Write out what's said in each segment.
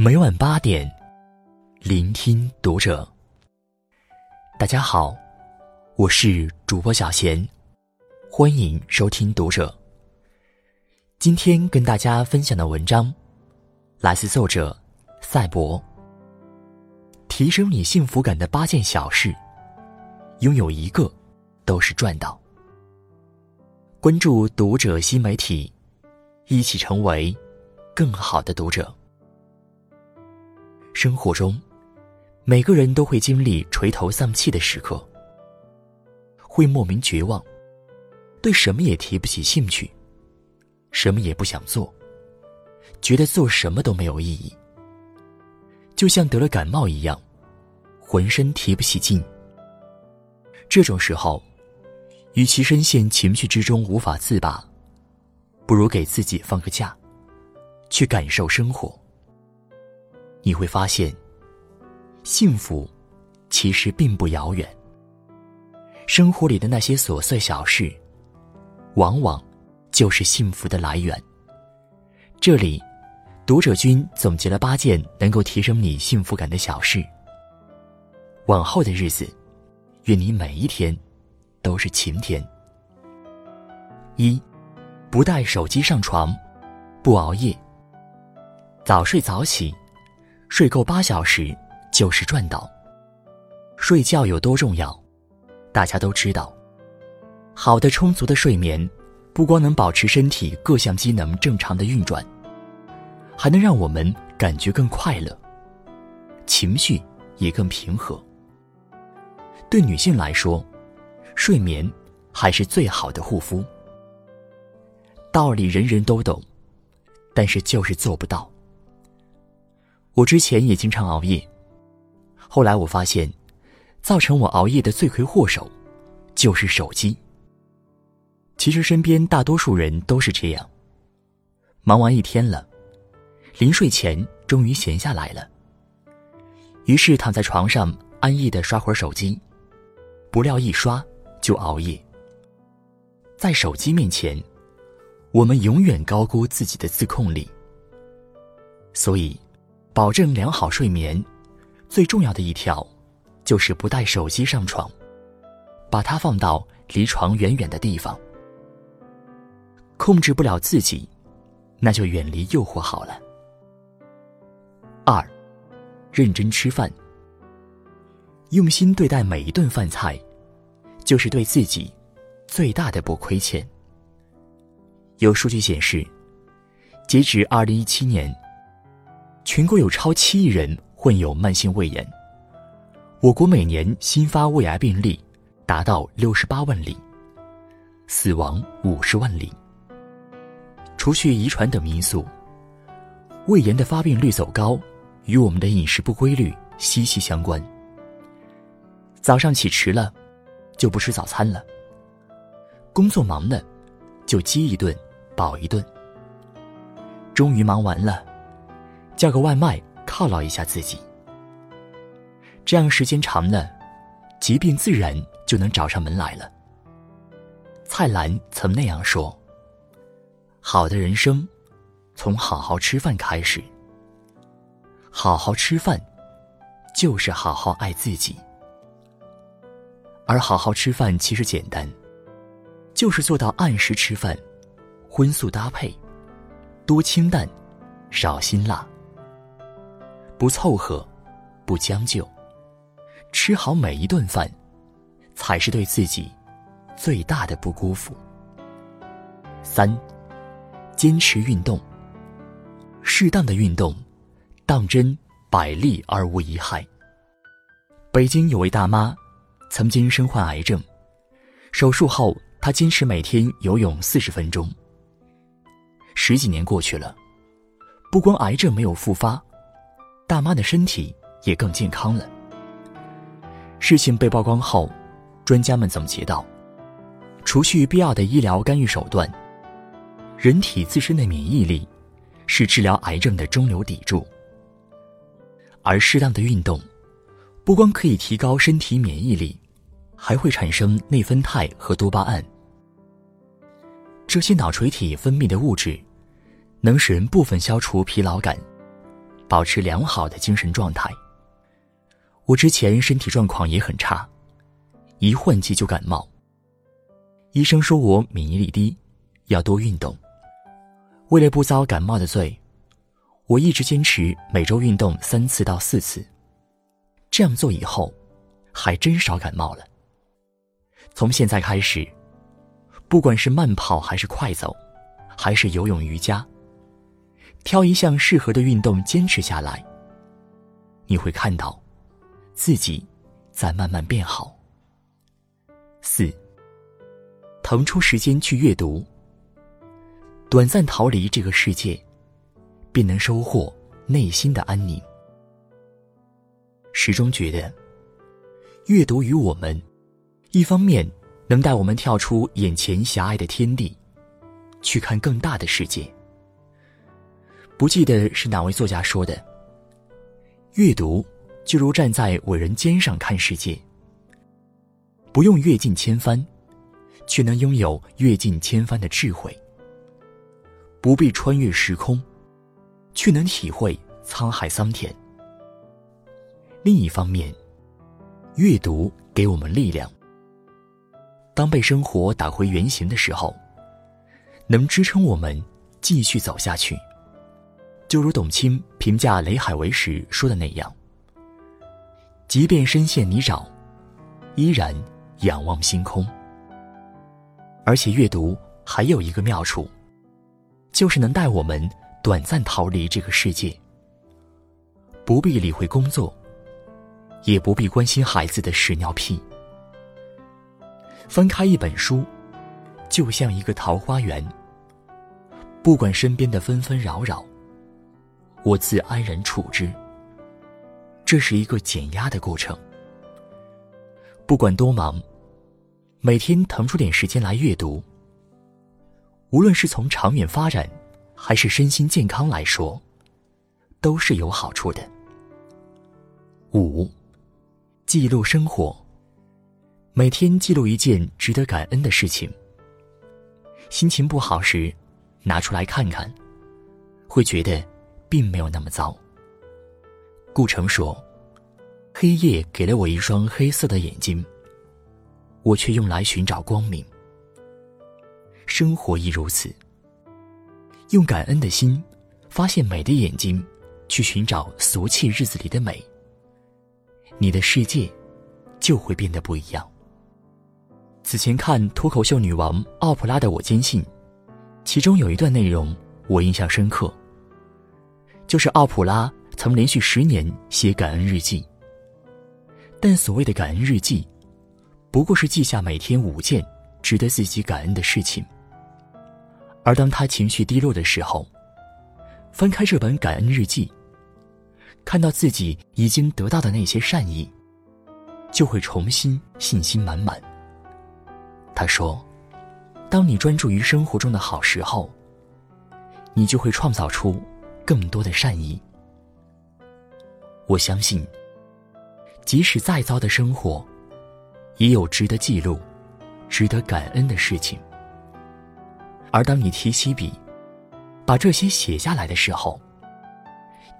每晚八点，聆听读者。大家好，我是主播小贤，欢迎收听读者。今天跟大家分享的文章，来自作者赛博。提升你幸福感的八件小事，拥有一个都是赚到。关注读者新媒体，一起成为更好的读者。生活中，每个人都会经历垂头丧气的时刻，会莫名绝望，对什么也提不起兴趣，什么也不想做，觉得做什么都没有意义，就像得了感冒一样，浑身提不起劲。这种时候，与其深陷情绪之中无法自拔，不如给自己放个假，去感受生活。你会发现，幸福其实并不遥远。生活里的那些琐碎小事，往往就是幸福的来源。这里，读者君总结了八件能够提升你幸福感的小事。往后的日子，愿你每一天都是晴天。一，不带手机上床，不熬夜，早睡早起。睡够八小时就是赚到。睡觉有多重要，大家都知道。好的、充足的睡眠，不光能保持身体各项机能正常的运转，还能让我们感觉更快乐，情绪也更平和。对女性来说，睡眠还是最好的护肤。道理人人都懂，但是就是做不到。我之前也经常熬夜，后来我发现，造成我熬夜的罪魁祸首，就是手机。其实身边大多数人都是这样。忙完一天了，临睡前终于闲下来了，于是躺在床上安逸的刷会儿手机，不料一刷就熬夜。在手机面前，我们永远高估自己的自控力，所以。保证良好睡眠，最重要的一条，就是不带手机上床，把它放到离床远远的地方。控制不了自己，那就远离诱惑好了。二，认真吃饭，用心对待每一顿饭菜，就是对自己最大的不亏欠。有数据显示，截止二零一七年。全国有超七亿人患有慢性胃炎，我国每年新发胃癌病例达到六十八万例，死亡五十万例。除去遗传等因素，胃炎的发病率走高与我们的饮食不规律息息相关。早上起迟了，就不吃早餐了；工作忙了，就饥一顿饱一顿；终于忙完了。叫个外卖犒劳一下自己，这样时间长了，疾病自然就能找上门来了。蔡澜曾那样说：“好的人生，从好好吃饭开始。好好吃饭，就是好好爱自己。而好好吃饭其实简单，就是做到按时吃饭，荤素搭配，多清淡，少辛辣。”不凑合，不将就，吃好每一顿饭，才是对自己最大的不辜负。三，坚持运动。适当的运动，当真百利而无一害。北京有位大妈，曾经身患癌症，手术后她坚持每天游泳四十分钟。十几年过去了，不光癌症没有复发。大妈的身体也更健康了。事情被曝光后，专家们总结到：除去必要的医疗干预手段，人体自身的免疫力是治疗癌症的中流砥柱。而适当的运动，不光可以提高身体免疫力，还会产生内分肽和多巴胺。这些脑垂体分泌的物质，能使人部分消除疲劳感。保持良好的精神状态。我之前身体状况也很差，一换季就感冒。医生说我免疫力低，要多运动。为了不遭感冒的罪，我一直坚持每周运动三次到四次。这样做以后，还真少感冒了。从现在开始，不管是慢跑还是快走，还是游泳、瑜伽，挑一项适合的运动坚持下来，你会看到自己在慢慢变好。四。腾出时间去阅读，短暂逃离这个世界，便能收获内心的安宁。始终觉得，阅读与我们，一方面能带我们跳出眼前狭隘的天地，去看更大的世界。不记得是哪位作家说的：“阅读就如站在伟人肩上看世界，不用阅尽千帆。”却能拥有阅尽千帆的智慧，不必穿越时空，却能体会沧海桑田。另一方面，阅读给我们力量。当被生活打回原形的时候，能支撑我们继续走下去。就如董卿评价雷海为时说的那样：“即便身陷泥沼，依然仰望星空。”而且阅读还有一个妙处，就是能带我们短暂逃离这个世界，不必理会工作，也不必关心孩子的屎尿屁。翻开一本书，就像一个桃花源，不管身边的纷纷扰扰，我自安然处之。这是一个减压的过程，不管多忙。每天腾出点时间来阅读，无论是从长远发展，还是身心健康来说，都是有好处的。五，记录生活，每天记录一件值得感恩的事情。心情不好时，拿出来看看，会觉得并没有那么糟。顾城说：“黑夜给了我一双黑色的眼睛。”我却用来寻找光明。生活亦如此。用感恩的心，发现美的眼睛，去寻找俗气日子里的美。你的世界，就会变得不一样。此前看脱口秀女王奥普拉的《我坚信》，其中有一段内容我印象深刻，就是奥普拉曾连续十年写感恩日记。但所谓的感恩日记。不过是记下每天五件值得自己感恩的事情，而当他情绪低落的时候，翻开这本感恩日记，看到自己已经得到的那些善意，就会重新信心满满。他说：“当你专注于生活中的好时候，你就会创造出更多的善意。”我相信，即使再糟的生活。也有值得记录、值得感恩的事情。而当你提起笔，把这些写下来的时候，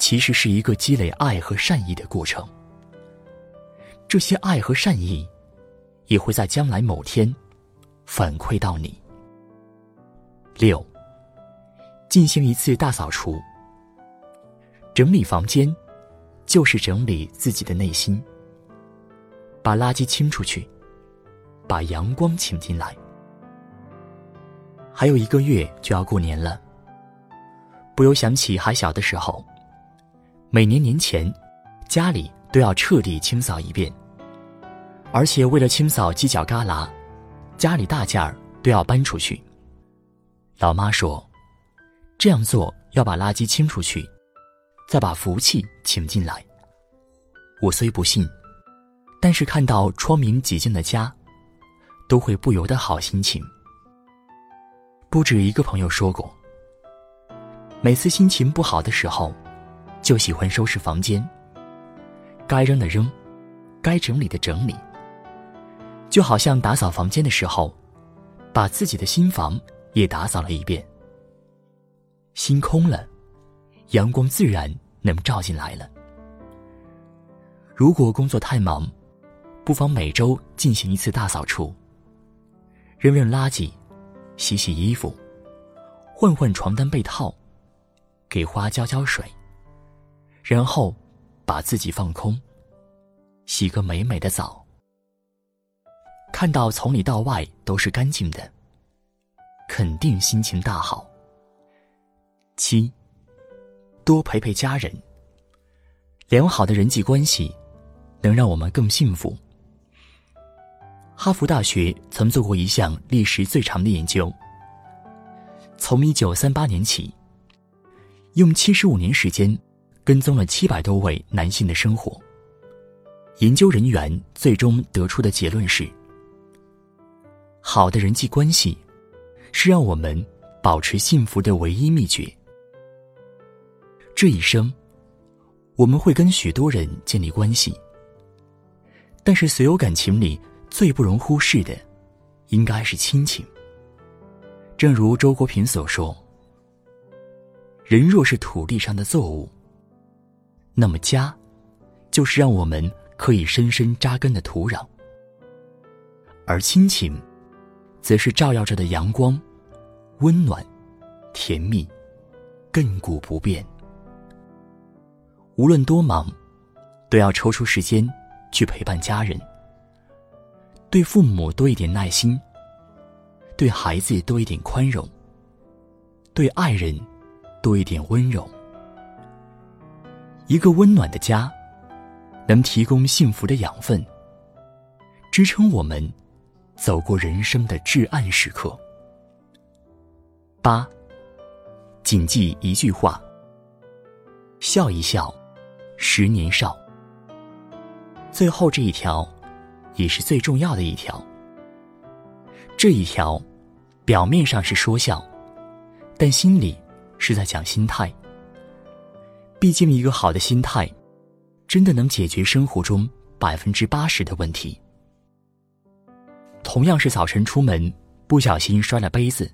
其实是一个积累爱和善意的过程。这些爱和善意，也会在将来某天反馈到你。六，进行一次大扫除。整理房间，就是整理自己的内心。把垃圾清出去，把阳光请进来。还有一个月就要过年了，不由想起还小的时候，每年年前，家里都要彻底清扫一遍，而且为了清扫犄角旮旯，家里大件儿都要搬出去。老妈说，这样做要把垃圾清出去，再把福气请进来。我虽不信。但是看到窗明几净的家，都会不由得好心情。不止一个朋友说过，每次心情不好的时候，就喜欢收拾房间。该扔的扔，该整理的整理。就好像打扫房间的时候，把自己的心房也打扫了一遍。心空了，阳光自然能照进来了。如果工作太忙，不妨每周进行一次大扫除，扔扔垃圾，洗洗衣服，换换床单被套，给花浇浇水，然后把自己放空，洗个美美的澡，看到从里到外都是干净的，肯定心情大好。七，多陪陪家人。良好的人际关系，能让我们更幸福。哈佛大学曾做过一项历时最长的研究，从一九三八年起，用七十五年时间，跟踪了七百多位男性的生活。研究人员最终得出的结论是：好的人际关系，是让我们保持幸福的唯一秘诀。这一生，我们会跟许多人建立关系，但是所有感情里最不容忽视的，应该是亲情。正如周国平所说：“人若是土地上的作物，那么家，就是让我们可以深深扎根的土壤；而亲情，则是照耀着的阳光，温暖、甜蜜、亘古不变。”无论多忙，都要抽出时间去陪伴家人。对父母多一点耐心，对孩子多一点宽容，对爱人多一点温柔。一个温暖的家，能提供幸福的养分，支撑我们走过人生的至暗时刻。八，谨记一句话：笑一笑。十年少。最后这一条，也是最重要的一条。这一条，表面上是说笑，但心里是在讲心态。毕竟，一个好的心态，真的能解决生活中百分之八十的问题。同样是早晨出门，不小心摔了杯子。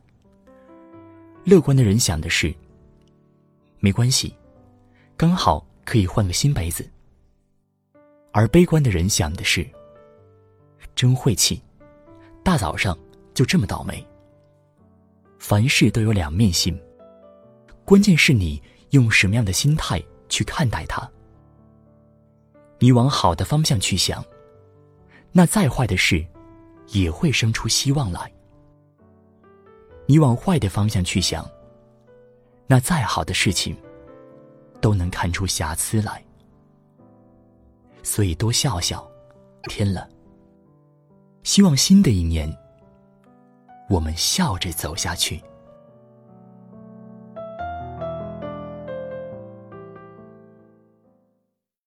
乐观的人想的是，没关系，刚好。可以换个新杯子，而悲观的人想的是：真晦气，大早上就这么倒霉。凡事都有两面性，关键是你用什么样的心态去看待它。你往好的方向去想，那再坏的事也会生出希望来；你往坏的方向去想，那再好的事情。都能看出瑕疵来，所以多笑笑，天冷。希望新的一年，我们笑着走下去。